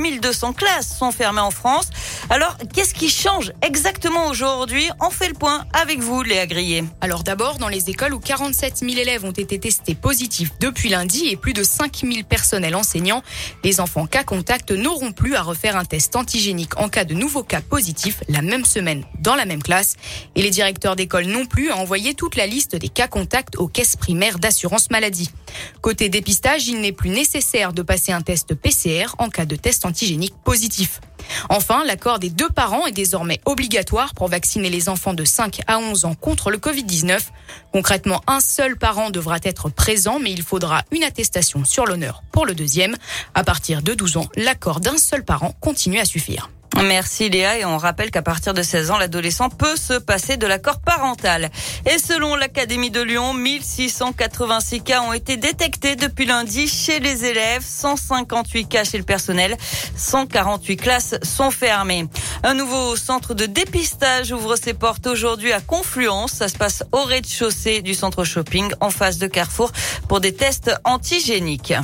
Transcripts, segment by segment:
9200 classes sont fermées en France. Alors, qu'est-ce qui change exactement aujourd'hui? On fait le point avec vous, Léa Grillet. Alors d'abord, dans les écoles où 47 000 élèves ont été testés positifs depuis lundi et plus de 5 000 personnels enseignants, les enfants cas contact n'auront plus à refaire un test antigénique en cas de nouveaux cas positifs la même semaine dans la même classe. Et les directeurs d'école non plus à envoyer toute la liste des cas contacts aux caisses primaires d'assurance maladie. Côté dépistage, il n'est plus nécessaire de passer un test PCR en cas de test antigénique positif. Enfin, l'accord des deux parents est désormais obligatoire pour vacciner les enfants de 5 à 11 ans contre le Covid-19. Concrètement, un seul parent devra être présent, mais il faudra une attestation sur l'honneur pour le deuxième. À partir de 12 ans, l'accord d'un seul parent continue à suffire. Merci Léa et on rappelle qu'à partir de 16 ans, l'adolescent peut se passer de l'accord parental. Et selon l'Académie de Lyon, 1686 cas ont été détectés depuis lundi chez les élèves, 158 cas chez le personnel, 148 classes sont fermées. Un nouveau centre de dépistage ouvre ses portes aujourd'hui à Confluence. Ça se passe au rez-de-chaussée du centre shopping en face de Carrefour pour des tests antigéniques.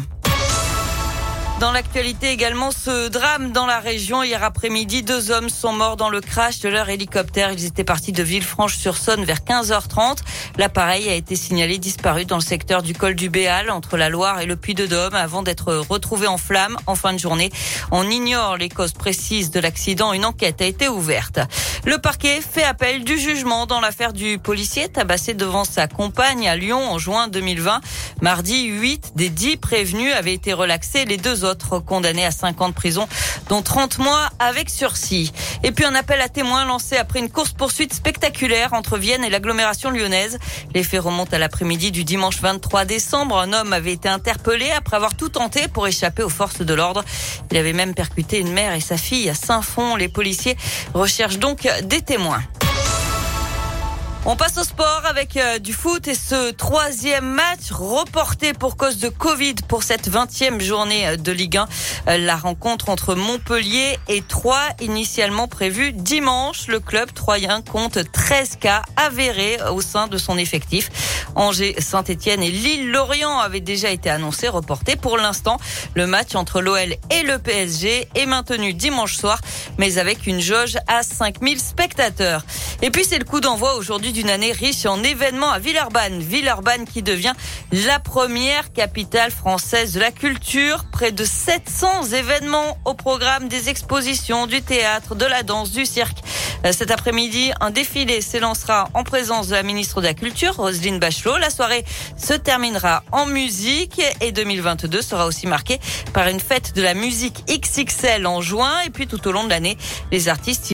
Dans l'actualité également, ce drame dans la région. Hier après-midi, deux hommes sont morts dans le crash de leur hélicoptère. Ils étaient partis de Villefranche-sur-Saône vers 15h30. L'appareil a été signalé disparu dans le secteur du col du Béal, entre la Loire et le Puy-de-Dôme, avant d'être retrouvé en flammes en fin de journée. On ignore les causes précises de l'accident. Une enquête a été ouverte. Le parquet fait appel du jugement dans l'affaire du policier tabassé devant sa compagne à Lyon en juin 2020. Mardi, 8 des 10 prévenus avaient été relaxés. Les deux autres condamnés à 5 ans de prison, dont 30 mois avec sursis. Et puis un appel à témoins lancé après une course-poursuite spectaculaire entre Vienne et l'agglomération lyonnaise. Les faits remontent à l'après-midi du dimanche 23 décembre. Un homme avait été interpellé après avoir tout tenté pour échapper aux forces de l'ordre. Il avait même percuté une mère et sa fille à Saint-Fond. Les policiers recherchent donc des témoins. On passe au sport avec euh, du foot et ce troisième match reporté pour cause de Covid pour cette 20e journée euh, de Ligue 1. Euh, la rencontre entre Montpellier et Troyes, initialement prévue dimanche. Le club troyen compte 13 cas avérés au sein de son effectif. Angers, Saint-Etienne et Lille-Lorient avaient déjà été annoncés, reportés. Pour l'instant, le match entre l'OL et le PSG est maintenu dimanche soir, mais avec une jauge à 5000 spectateurs. Et puis c'est le coup d'envoi aujourd'hui d'une année riche en événements à Villeurbanne. Villeurbanne qui devient la première capitale française de la culture. Près de 700 événements au programme des expositions, du théâtre, de la danse, du cirque. Euh, cet après-midi, un défilé s'élancera en présence de la ministre de la Culture, Roselyne Bachelot. La soirée se terminera en musique et 2022 sera aussi marqué par une fête de la musique XXL en juin. Et puis tout au long de l'année, les artistes